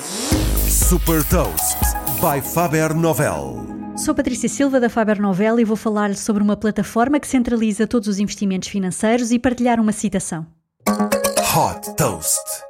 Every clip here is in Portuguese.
Super Toast by Faber Novel. Sou Patrícia Silva da Faber Novel e vou falar sobre uma plataforma que centraliza todos os investimentos financeiros e partilhar uma citação. Hot Toast.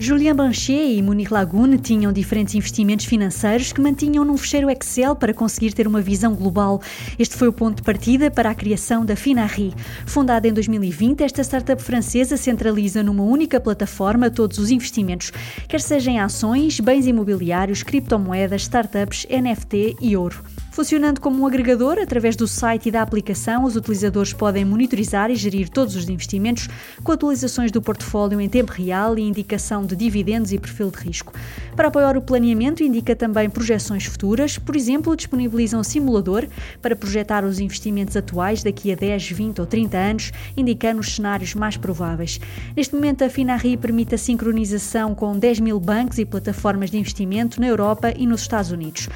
Julien Banchet e Munir Lagoon tinham diferentes investimentos financeiros que mantinham num fecheiro Excel para conseguir ter uma visão global. Este foi o ponto de partida para a criação da Finari. Fundada em 2020, esta startup francesa centraliza numa única plataforma todos os investimentos, quer seja em ações, bens imobiliários, criptomoedas, startups, NFT e ouro. Funcionando como um agregador, através do site e da aplicação, os utilizadores podem monitorizar e gerir todos os investimentos, com atualizações do portfólio em tempo real e indicação de dividendos e perfil de risco. Para apoiar o planeamento, indica também projeções futuras, por exemplo, disponibiliza um simulador para projetar os investimentos atuais daqui a 10, 20 ou 30 anos, indicando os cenários mais prováveis. Neste momento, a Finari permite a sincronização com 10 mil bancos e plataformas de investimento na Europa e nos Estados Unidos.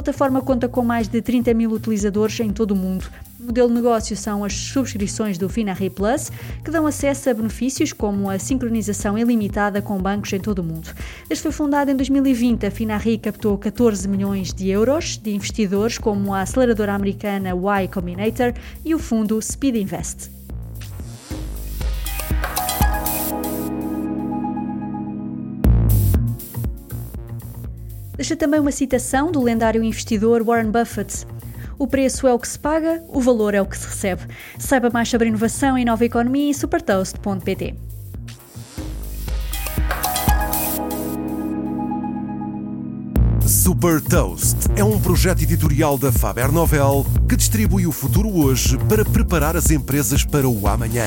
Plataforma conta com mais de 30 mil utilizadores em todo o mundo. O modelo de negócio são as subscrições do Finarri Plus, que dão acesso a benefícios como a sincronização ilimitada com bancos em todo o mundo. Desde foi fundada em 2020, a Finarri captou 14 milhões de euros de investidores como a aceleradora americana Y Combinator e o fundo Speed Invest. Deixa também uma citação do lendário investidor Warren Buffett. O preço é o que se paga, o valor é o que se recebe. Saiba mais sobre inovação e nova economia em supertoast.pt. Super Toast é um projeto editorial da Faber Novel que distribui o futuro hoje para preparar as empresas para o amanhã.